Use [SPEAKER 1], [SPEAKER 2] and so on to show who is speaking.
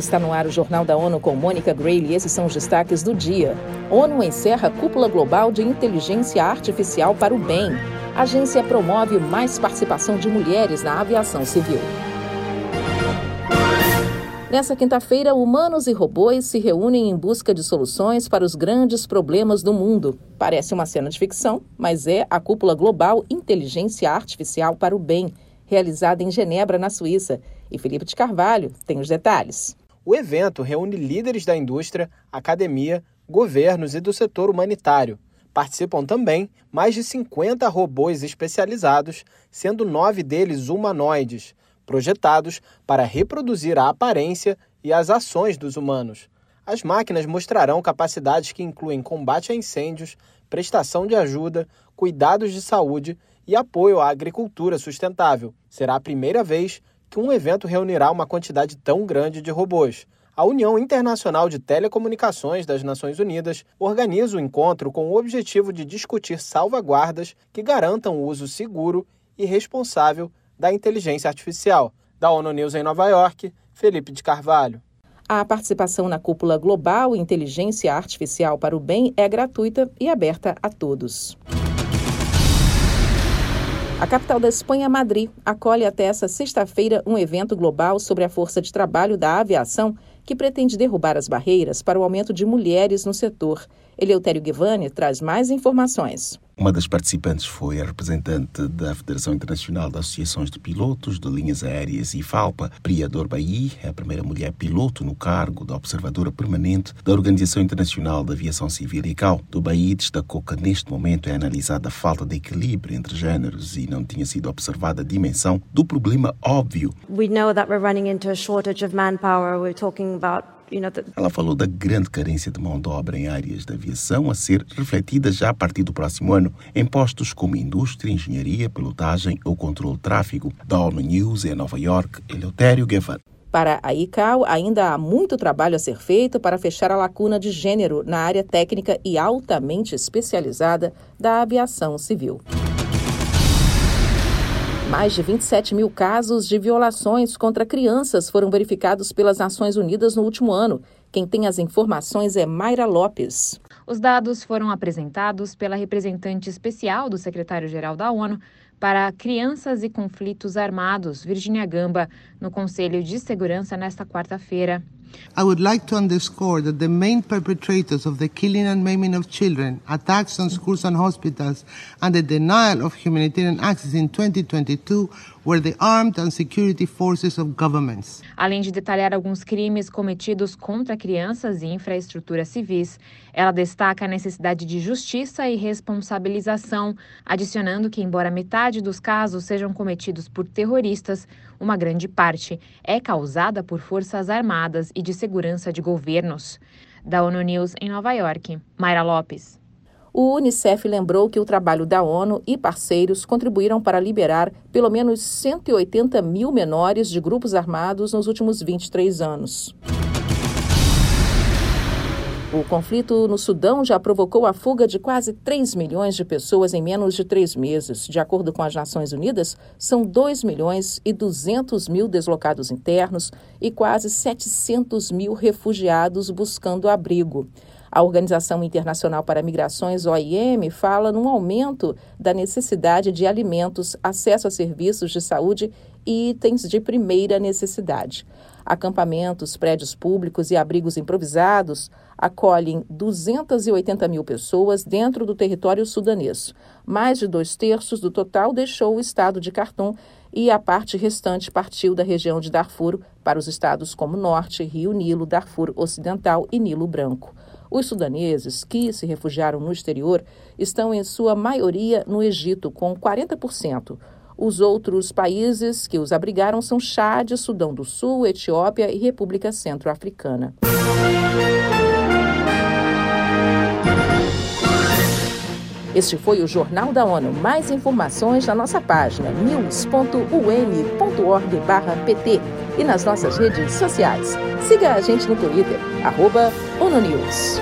[SPEAKER 1] Está no ar o Jornal da ONU com Mônica Grayle e esses são os destaques do dia. ONU encerra a cúpula global de inteligência artificial para o bem. A agência promove mais participação de mulheres na aviação civil. Nessa quinta-feira, humanos e robôs se reúnem em busca de soluções para os grandes problemas do mundo. Parece uma cena de ficção, mas é a cúpula global Inteligência Artificial para o Bem, realizada em Genebra, na Suíça. E Felipe de Carvalho tem os detalhes.
[SPEAKER 2] O evento reúne líderes da indústria, academia, governos e do setor humanitário. Participam também mais de 50 robôs especializados, sendo nove deles humanoides, projetados para reproduzir a aparência e as ações dos humanos. As máquinas mostrarão capacidades que incluem combate a incêndios, prestação de ajuda, cuidados de saúde e apoio à agricultura sustentável. Será a primeira vez que um evento reunirá uma quantidade tão grande de robôs. A União Internacional de Telecomunicações das Nações Unidas organiza o encontro com o objetivo de discutir salvaguardas que garantam o uso seguro e responsável da inteligência artificial. Da ONU News em Nova York, Felipe de Carvalho.
[SPEAKER 1] A participação na cúpula global Inteligência Artificial para o Bem é gratuita e aberta a todos. A capital da Espanha, Madrid, acolhe até essa sexta-feira um evento global sobre a força de trabalho da aviação que pretende derrubar as barreiras para o aumento de mulheres no setor. Eleutério Guevani traz mais informações.
[SPEAKER 3] Uma das participantes foi a representante da Federação Internacional de Associações de Pilotos de Linhas Aéreas e FALPA, Priya Dorbaí, a primeira mulher piloto no cargo da observadora permanente da Organização Internacional de Aviação Civil ICAO. Dorbaí destacou que neste momento é analisada a falta de equilíbrio entre géneros e não tinha sido observada a dimensão do problema óbvio.
[SPEAKER 4] We know that we're running into a shortage of manpower. We're talking about
[SPEAKER 3] ela falou da grande carência de mão de obra em áreas da aviação a ser refletida já a partir do próximo ano em postos como indústria, engenharia, pilotagem ou controle de tráfego. Da ONU News em Nova York, Eleutério Guevara.
[SPEAKER 1] Para a ICAO, ainda há muito trabalho a ser feito para fechar a lacuna de gênero na área técnica e altamente especializada da aviação civil. Mais de 27 mil casos de violações contra crianças foram verificados pelas Nações Unidas no último ano. Quem tem as informações é Mayra Lopes.
[SPEAKER 5] Os dados foram apresentados pela representante especial do secretário-geral da ONU para Crianças e Conflitos Armados, Virginia Gamba, no Conselho de Segurança nesta quarta-feira.
[SPEAKER 6] I would like to underscore that the main perpetrators of the killing and maiming of children, attacks on schools and hospitals, and the denial of humanitarian access in 2022 were the armed and security forces of governments.
[SPEAKER 5] Além de detalhar alguns crimes cometidos contra crianças e infraestruturas civis, ela destaca a necessidade de justiça e responsabilização, adicionando que, embora metade dos casos sejam cometidos por terroristas, uma grande parte é causada por forças armadas e de segurança de governos. Da ONU News em Nova York, Mayra Lopes.
[SPEAKER 1] O Unicef lembrou que o trabalho da ONU e parceiros contribuíram para liberar pelo menos 180 mil menores de grupos armados nos últimos 23 anos. O conflito no Sudão já provocou a fuga de quase 3 milhões de pessoas em menos de três meses. De acordo com as Nações Unidas, são 2 milhões e 200 mil deslocados internos e quase 700 mil refugiados buscando abrigo. A Organização Internacional para Migrações, OIM, fala num aumento da necessidade de alimentos, acesso a serviços de saúde e itens de primeira necessidade. Acampamentos, prédios públicos e abrigos improvisados acolhem 280 mil pessoas dentro do território sudanês. Mais de dois terços do total deixou o estado de Khartoum e a parte restante partiu da região de Darfur para os estados como Norte, Rio Nilo, Darfur Ocidental e Nilo Branco. Os sudaneses que se refugiaram no exterior estão, em sua maioria, no Egito, com 40%. Os outros países que os abrigaram são Chad, Sudão do Sul, Etiópia e República Centro-Africana. Este foi o Jornal da ONU. Mais informações na nossa página news.un.org/pt e nas nossas redes sociais. Siga a gente no Twitter, arroba ONU News.